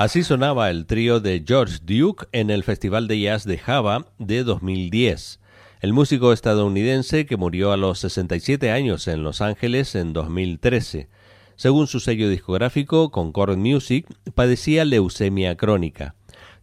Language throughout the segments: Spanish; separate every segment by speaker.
Speaker 1: Así sonaba el trío de George Duke en el Festival de Jazz de Java de 2010. El músico estadounidense que murió a los 67 años en Los Ángeles en 2013. Según su sello discográfico, Concord Music, padecía leucemia crónica.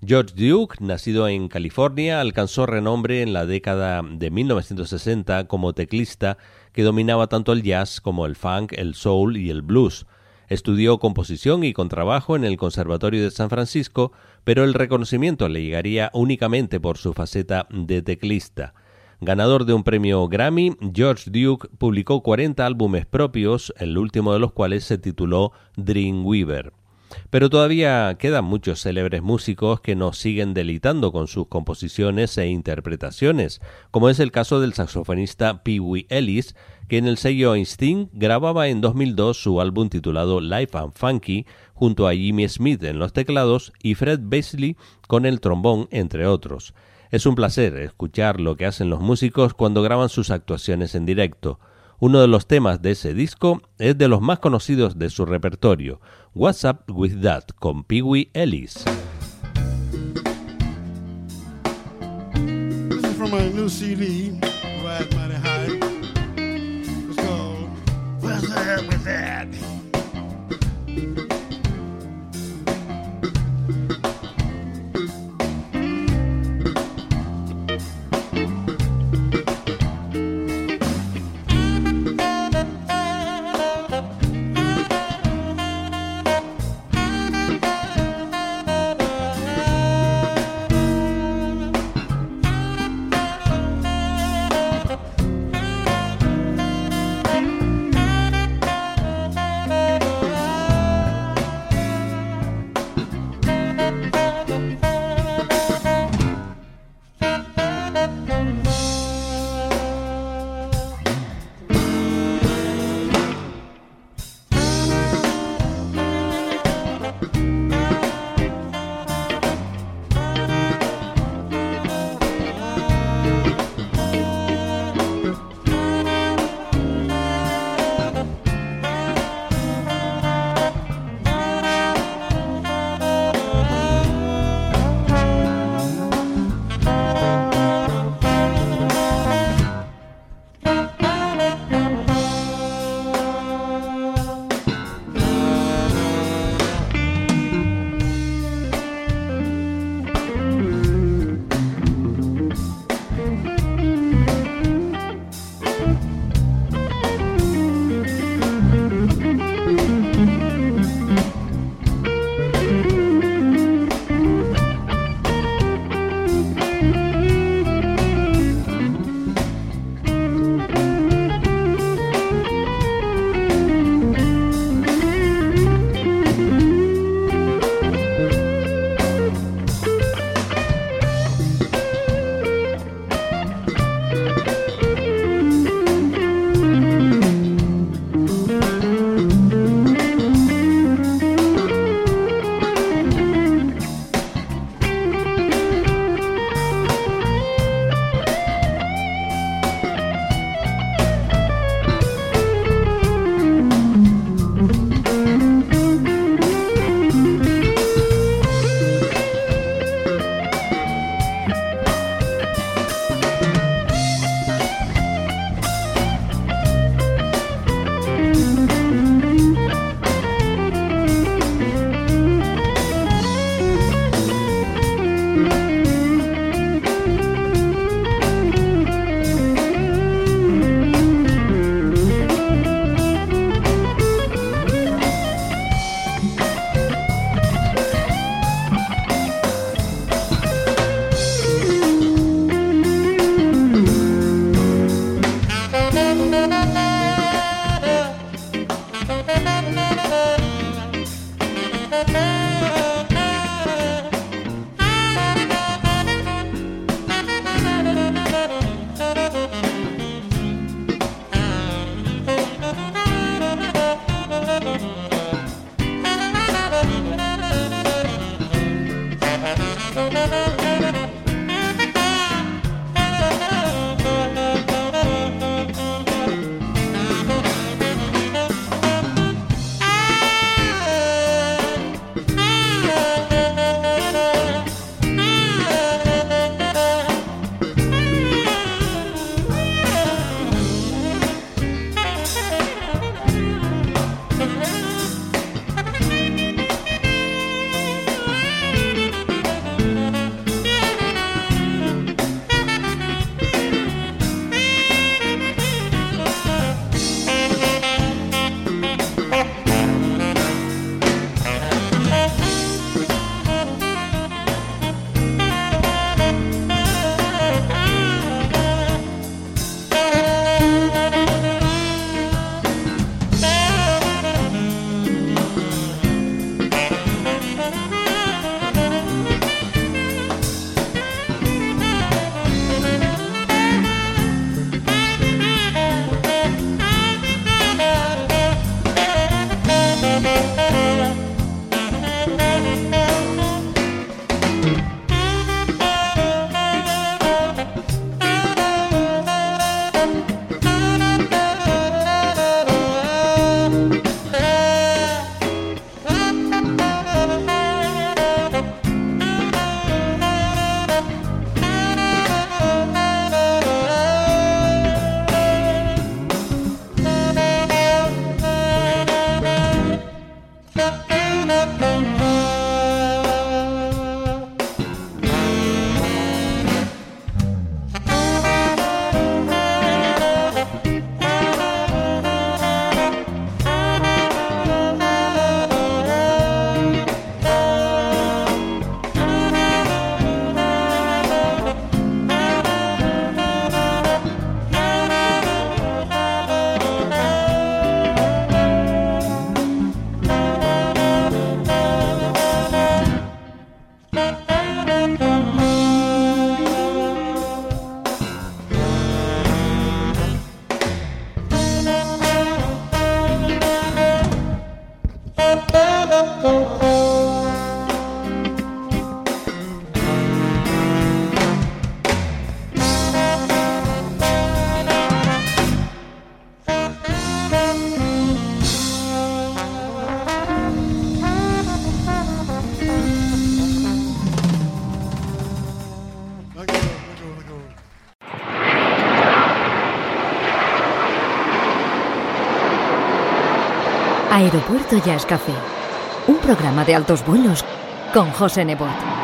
Speaker 1: George Duke, nacido en California, alcanzó renombre en la década de 1960 como teclista que dominaba tanto el jazz como el funk, el soul y el blues. Estudió composición y contrabajo en el Conservatorio de San Francisco, pero el reconocimiento le llegaría únicamente por su faceta de teclista. Ganador de un premio Grammy, George Duke publicó 40 álbumes propios, el último de los cuales se tituló Dreamweaver. Pero todavía quedan muchos célebres músicos que nos siguen delitando con sus composiciones e interpretaciones, como es el caso del saxofonista Pee Wee Ellis, que en el sello Instinct grababa en 2002 su álbum titulado Life and Funky junto a Jimmy Smith en los teclados y Fred Basley con el trombón, entre otros. Es un placer escuchar lo que hacen los músicos cuando graban sus actuaciones en directo. Uno de los temas de ese disco es de los más conocidos de su repertorio, What's Up With That, con Pee Wee Ellis.
Speaker 2: does with that?
Speaker 3: Música Aeropuerto Jazz Café, un programa de altos vuelos con José Nebot.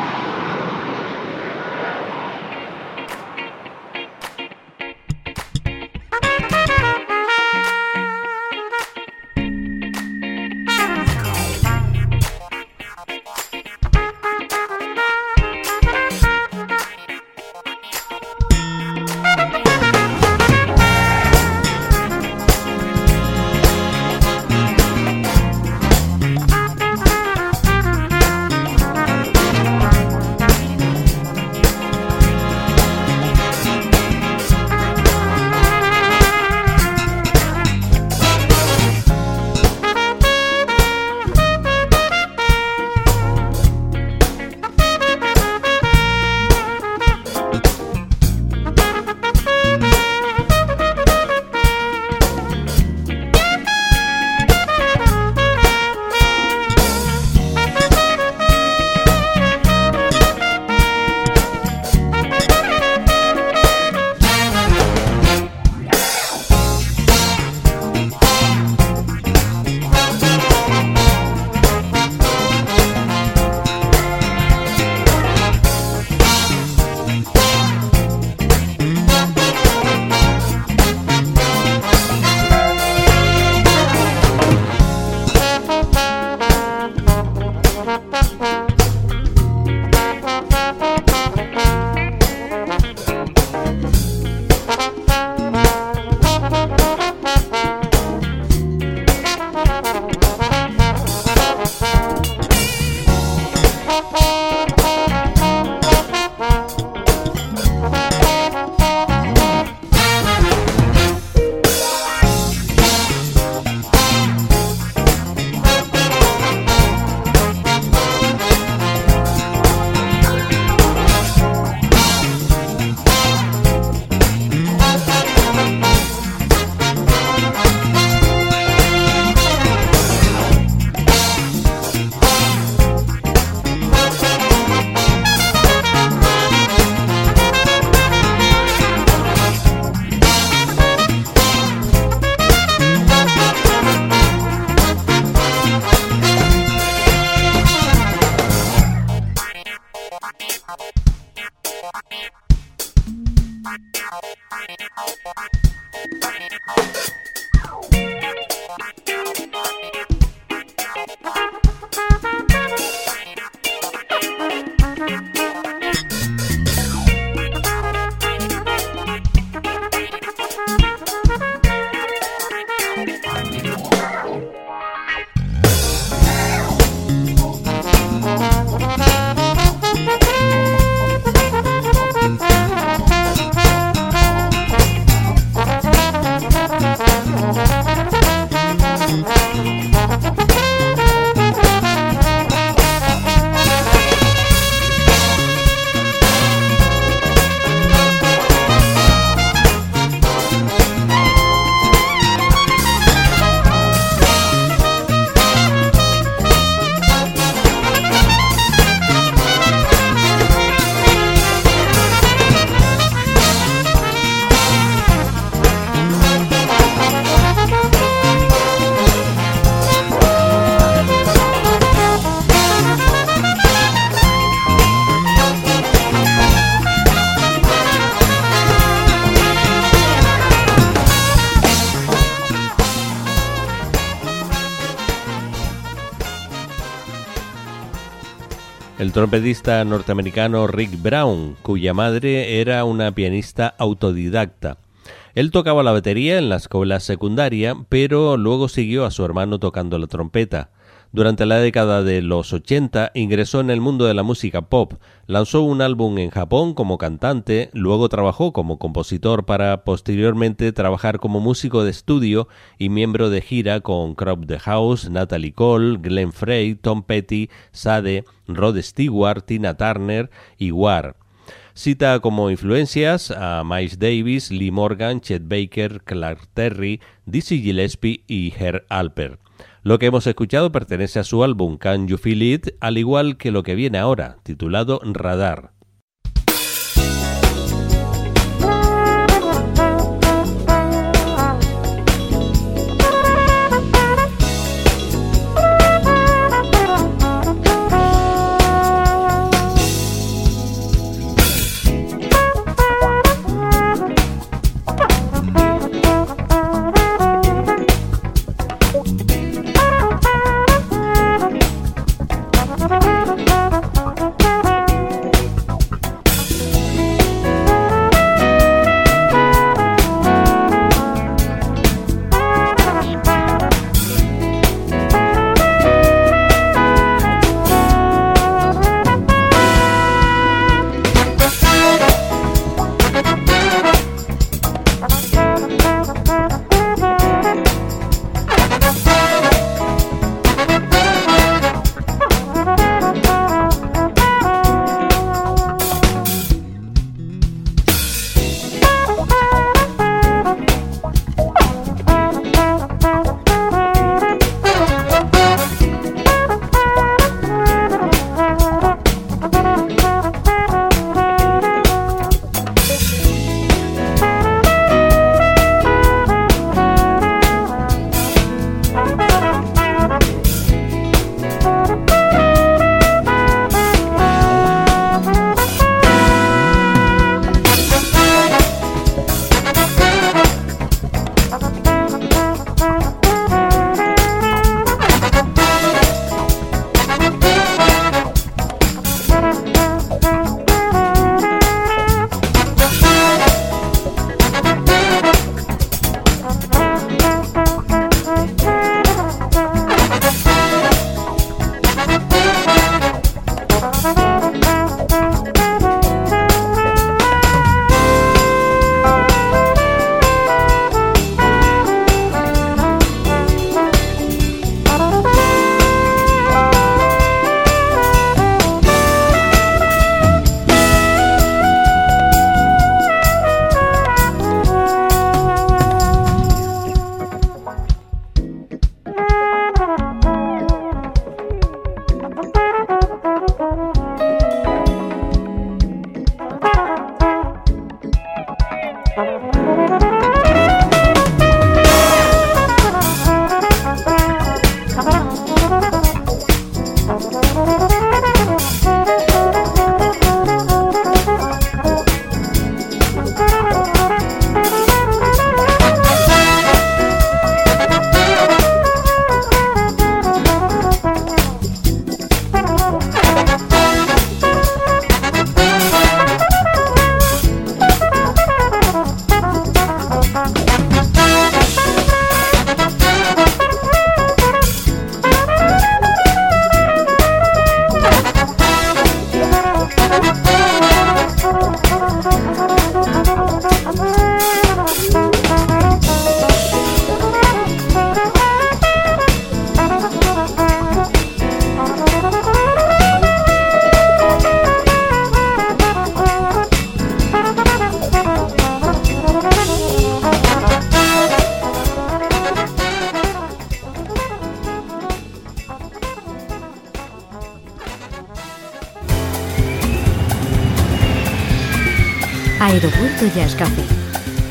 Speaker 3: Bye.
Speaker 1: Trompetista norteamericano Rick Brown, cuya madre era una pianista autodidacta. Él tocaba la batería en la escuela secundaria, pero luego siguió a su hermano tocando la trompeta. Durante la década de los 80 ingresó en el mundo de la música pop, lanzó un álbum en Japón como cantante, luego trabajó como compositor para posteriormente trabajar como músico de estudio y miembro de gira con Crop the House, Natalie Cole, Glenn Frey, Tom Petty, Sade, Rod Stewart, Tina Turner y War. Cita como influencias a Miles Davis, Lee Morgan, Chet Baker, Clark Terry, Dizzy Gillespie y Herr Alper. Lo que hemos escuchado pertenece a su álbum Can You Feel It, al igual que lo que viene ahora, titulado Radar.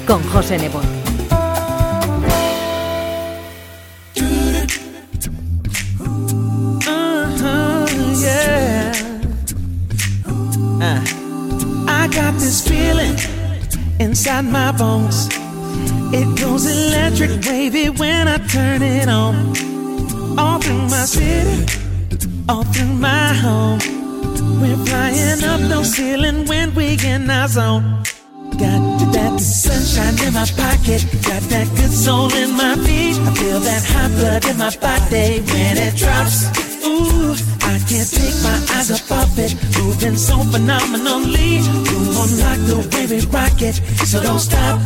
Speaker 3: Con José Nebot.
Speaker 2: Uh-huh. Uh, I got this feeling inside my bones. It goes electric wavy when I turn it on. All through my city, all through my home. We're flying up no ceiling when we in our zone. Sunshine in my pocket, got that good soul in my feet. I feel that hot blood in my body when it drops. Ooh, I can't take my eyes off of it, moving so phenomenally. Boom on like the way we rock it, so don't stop.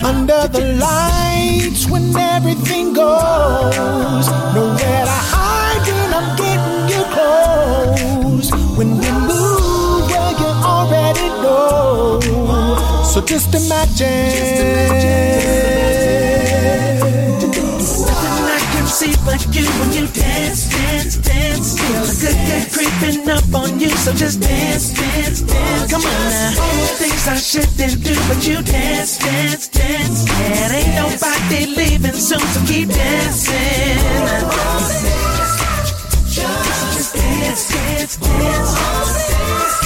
Speaker 4: Under the lights when everything goes, nowhere to hide when I'm getting you close. When we move, well you already know. So just imagine.
Speaker 2: Nothing I can see but you when you dance, dance, dance. Feel a good good creeping up on you, so just dance, dance, dance. Come on now. All Things I shouldn't do, but you dance, dance, dance. And ain't nobody leaving soon, so keep dancing. Just dance, dance, dance.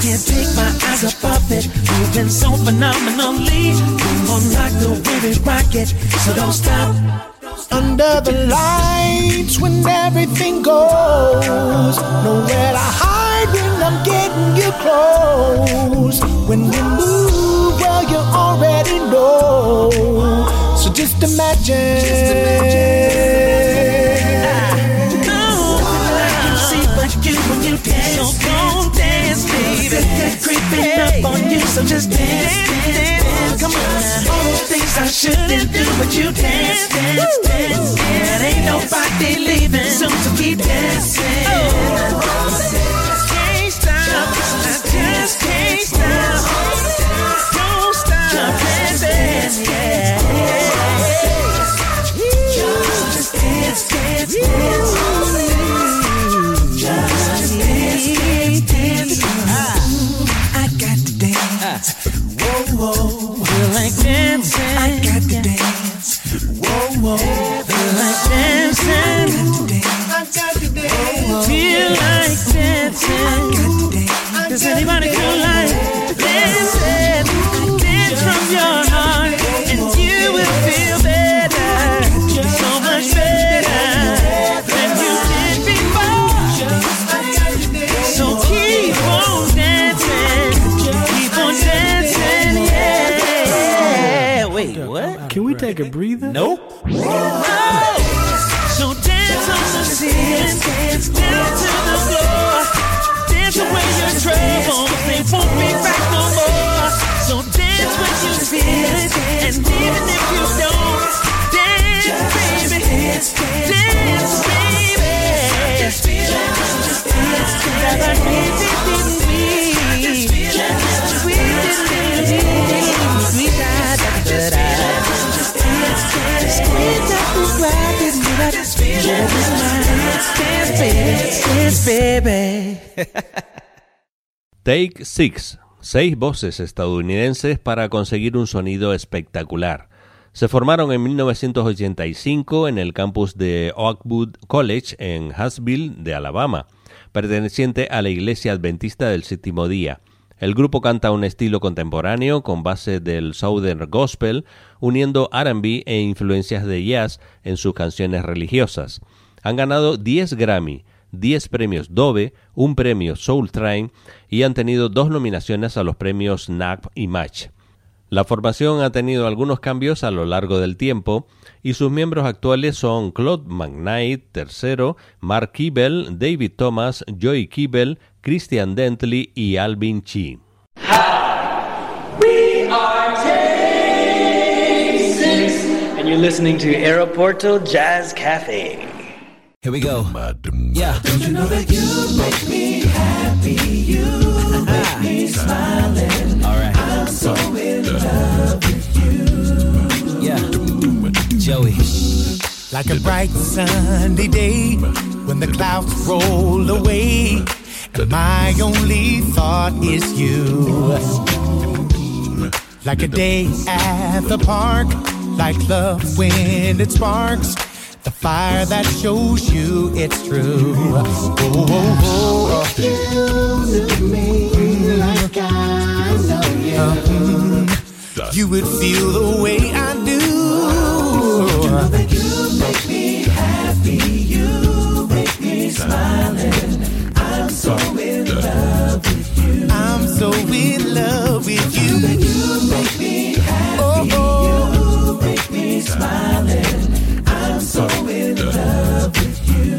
Speaker 2: can't take my eyes off of it, moving so phenomenally. Boom on like the way we rock it, so don't stop.
Speaker 4: Under the lights when everything goes, nowhere to hide when I'm getting you close. When we move, well you already know. So just imagine. Just
Speaker 2: when Creeping up on you, so just dance, dance, dance. Come on. All those things I shouldn't do, but you dance, dance, dance. And ain't nobody leaving soon, so keep dancing. Oh. Can't stop, I just can't stop. Don't stop dancing, yeah. Just dance, dance, dance. Whoa. Feel like dancing. I got to dance. Whoa, whoa. Feel like dancing. I got to dance. Feel like dancing. I got to dance. Does anybody feel like
Speaker 5: Can we take a breather?
Speaker 2: Nope. So dance on the down to the floor. Dance away your troubles, they won't be back no more. So dance when you feel it, and even if you don't, dance, baby, dance, baby.
Speaker 1: Take Six, seis voces estadounidenses para conseguir un sonido espectacular. Se formaron en 1985 en el campus de Oakwood College en Huntsville, de Alabama, perteneciente a la Iglesia Adventista del Séptimo Día. El grupo canta un estilo contemporáneo con base del Southern Gospel, uniendo RB e influencias de jazz en sus canciones religiosas. Han ganado 10 Grammy, 10 premios Dove, un premio Soul Train y han tenido dos nominaciones a los premios NAP y Match. La formación ha tenido algunos cambios a lo largo del tiempo y sus miembros actuales son Claude McKnight III, Mark Kibel, David Thomas, Joey Kibel, Christian Dentley y Alvin Chi.
Speaker 5: We are Six, and you're listening to Aeroporto Jazz Cafe.
Speaker 6: Here we go. Yeah.
Speaker 2: Don't you know that you make me happy? You make me smiling.
Speaker 6: All right.
Speaker 2: I'm so in love with you.
Speaker 6: Joey.
Speaker 4: Like a bright sunny day when the clouds roll away, and my only thought is you. Like a day at the park, like love when it sparks. The fire that shows you it's true. Oh, oh, oh.
Speaker 2: You look me like I know you.
Speaker 4: Uh, you would feel the way I
Speaker 2: You make me happy. You make me smiling. I'm so in love with you.
Speaker 4: I'm so in love with you.
Speaker 2: Know that you make me happy. You make me smiling. I'm so in love with
Speaker 4: you.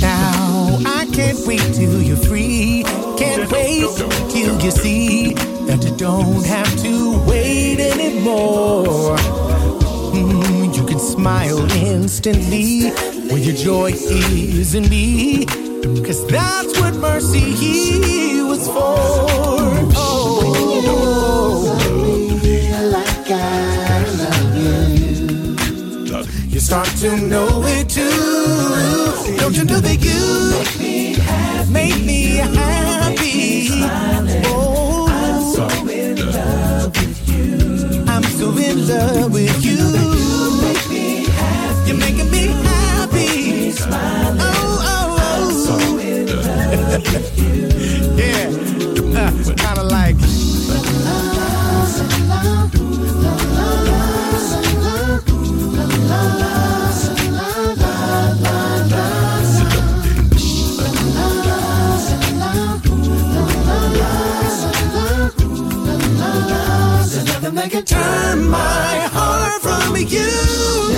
Speaker 4: Now I can't wait till you're free. Can't wait till you see that you don't have to wait anymore. Mm, you can smile instantly when your joy is in me. Cause that's what mercy he was for. Oh,
Speaker 2: you.
Speaker 4: Start to know it too. Don't you know that you?
Speaker 2: Make me happy. So in love with you.
Speaker 4: You
Speaker 2: make me happy.
Speaker 4: You're making me happy.
Speaker 2: Smiling.
Speaker 4: Oh, oh, oh.
Speaker 2: I'm so in love with you.
Speaker 4: yeah,
Speaker 2: A
Speaker 4: turn my heart from you.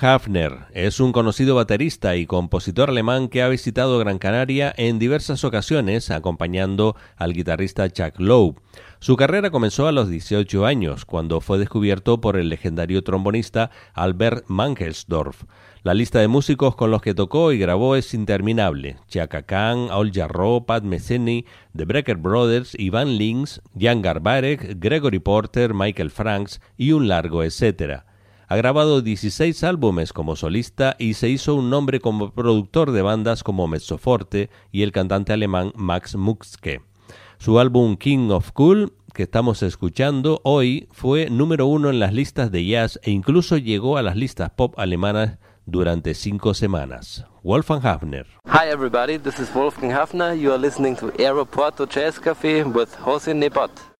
Speaker 1: Hafner es un conocido baterista y compositor alemán que ha visitado Gran Canaria en diversas ocasiones acompañando al guitarrista Chuck Lowe. Su carrera comenzó a los 18 años, cuando fue descubierto por el legendario trombonista Albert Mangelsdorf. La lista de músicos con los que tocó y grabó es interminable. Chaka Khan, Al Jarreau, Pat Metheny, The Brecker Brothers, Ivan Links, Jan Garbarek, Gregory Porter, Michael Franks y un largo etcétera. Ha grabado 16 álbumes como solista y se hizo un nombre como productor de bandas como Mezzoforte y el cantante alemán Max Mutzke. Su álbum King of Cool, que estamos escuchando hoy, fue número uno en las listas de jazz e incluso llegó a las listas pop alemanas durante cinco semanas. Wolfgang Hafner.
Speaker 7: Hi everybody, this is Wolfgang Hafner. You are listening to Aeroporto Jazz Café with Jose Nebot.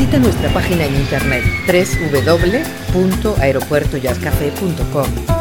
Speaker 8: Visita nuestra página en internet www.aeropuertojazzcafe.com.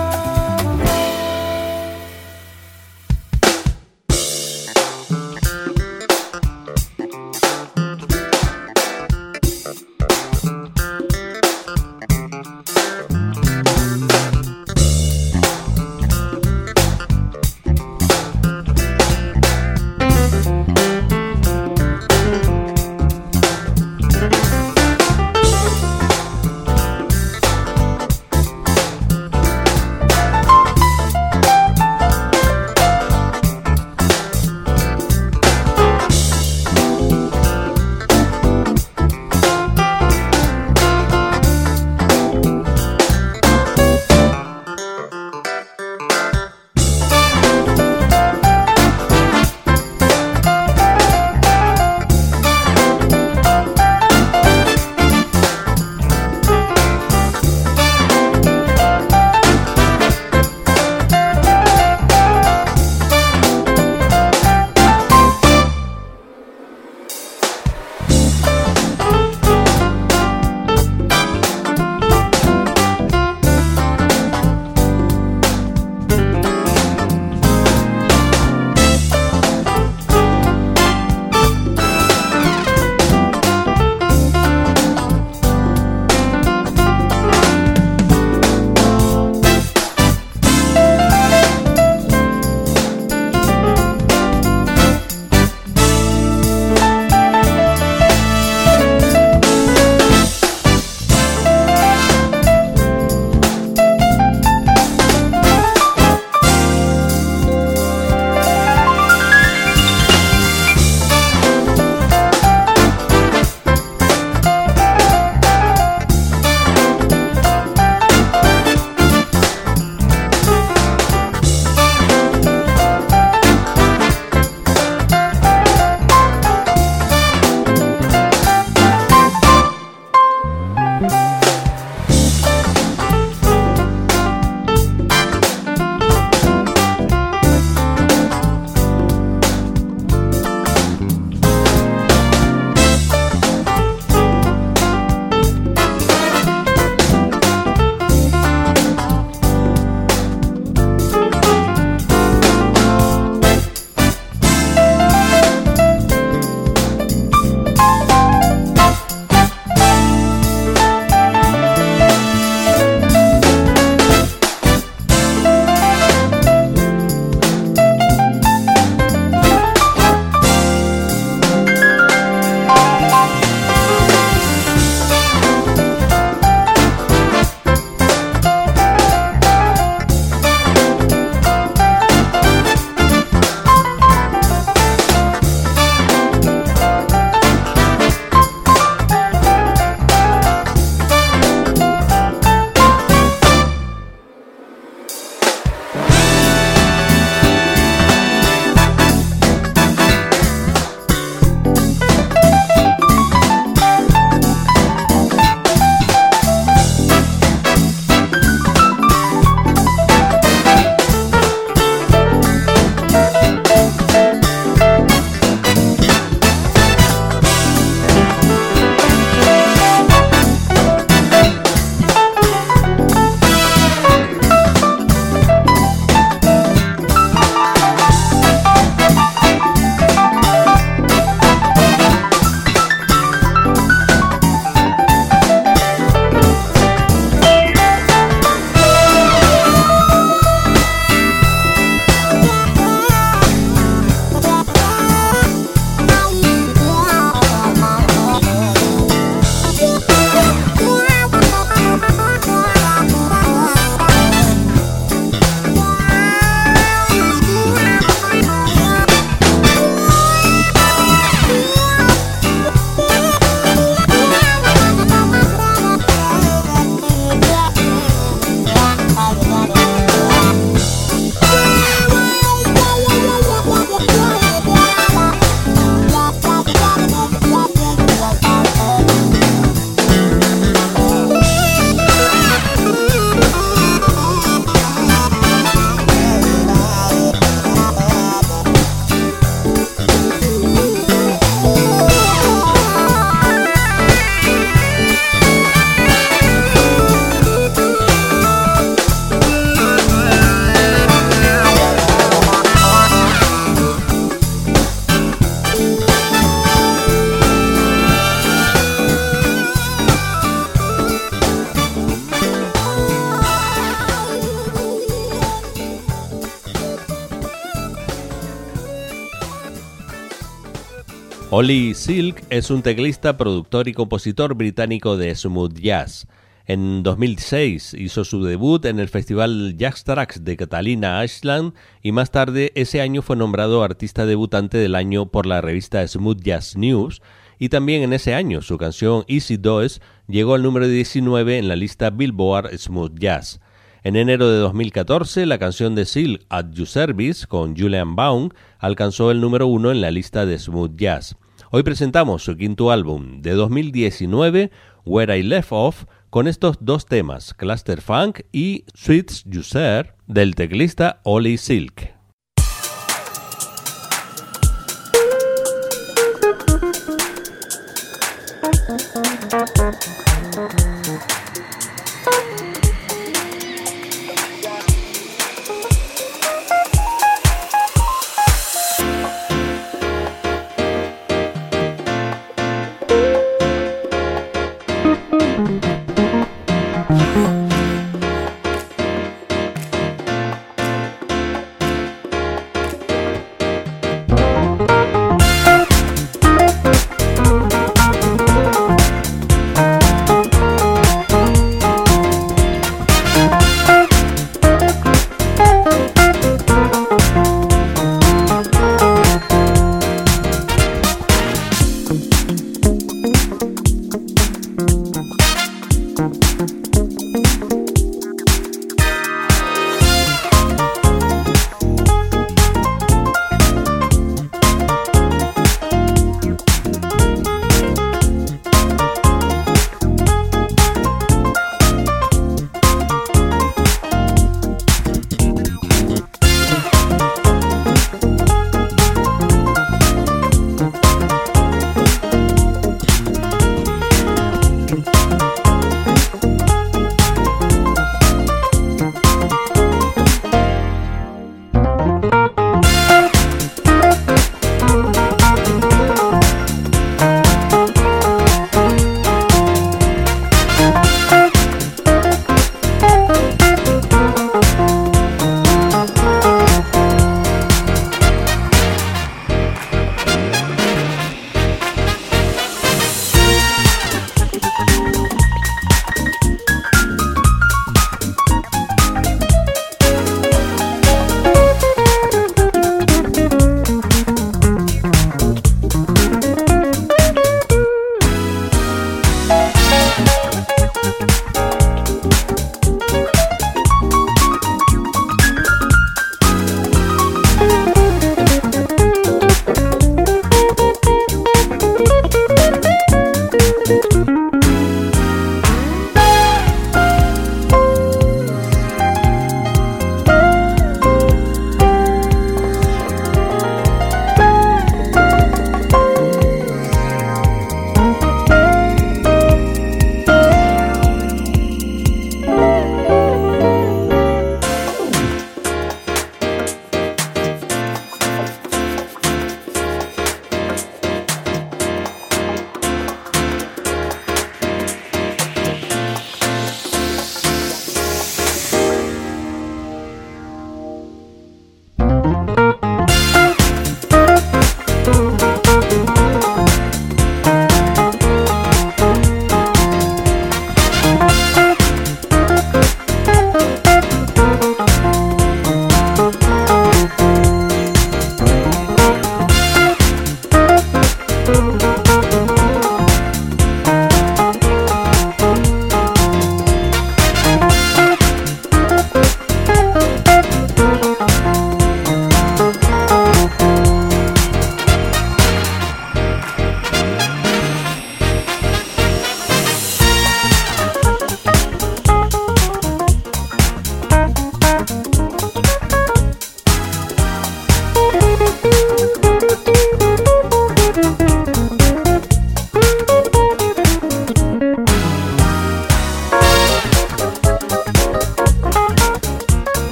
Speaker 1: Ollie Silk es un teclista, productor y compositor británico de smooth jazz. En 2006 hizo su debut en el Festival Jazz de Catalina Ashland y más tarde ese año fue nombrado artista debutante del año por la revista Smooth Jazz News y también en ese año su canción Easy Does llegó al número 19 en la lista Billboard Smooth Jazz. En enero de 2014, la canción de Seal At Your Service con Julian Baum alcanzó el número uno en la lista de smooth jazz. Hoy presentamos su quinto álbum de 2019, Where I Left Off, con estos dos temas, Cluster Funk y Sweets User, del teclista Ollie Silk.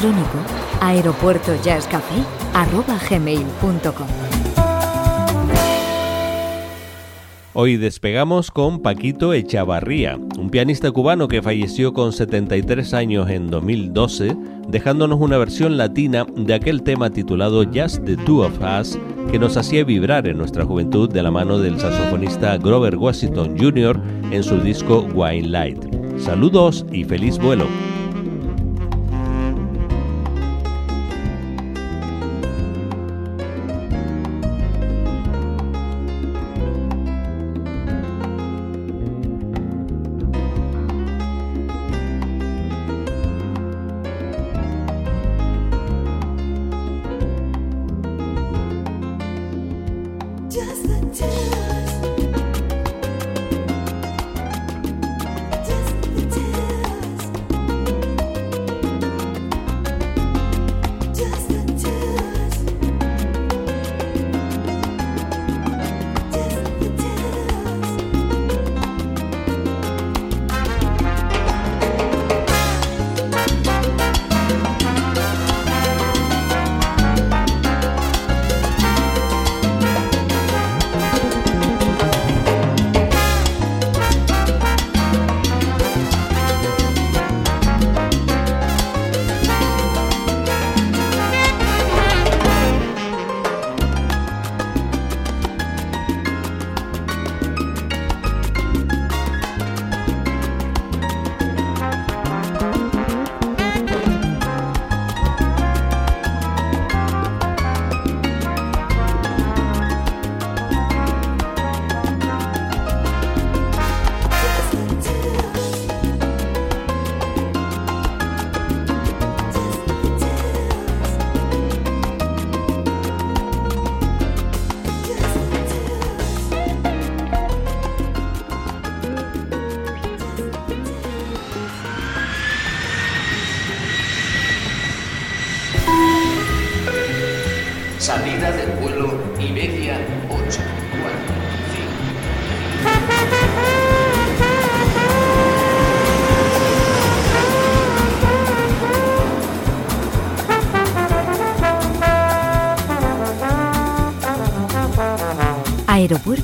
Speaker 3: Electrónico
Speaker 1: Hoy despegamos con Paquito Echavarría, un pianista cubano que falleció con 73 años en 2012, dejándonos una versión latina de aquel tema titulado Just the Two of Us, que nos hacía vibrar en nuestra juventud de la mano del saxofonista Grover Washington Jr. en su disco Wine Light. Saludos y feliz vuelo.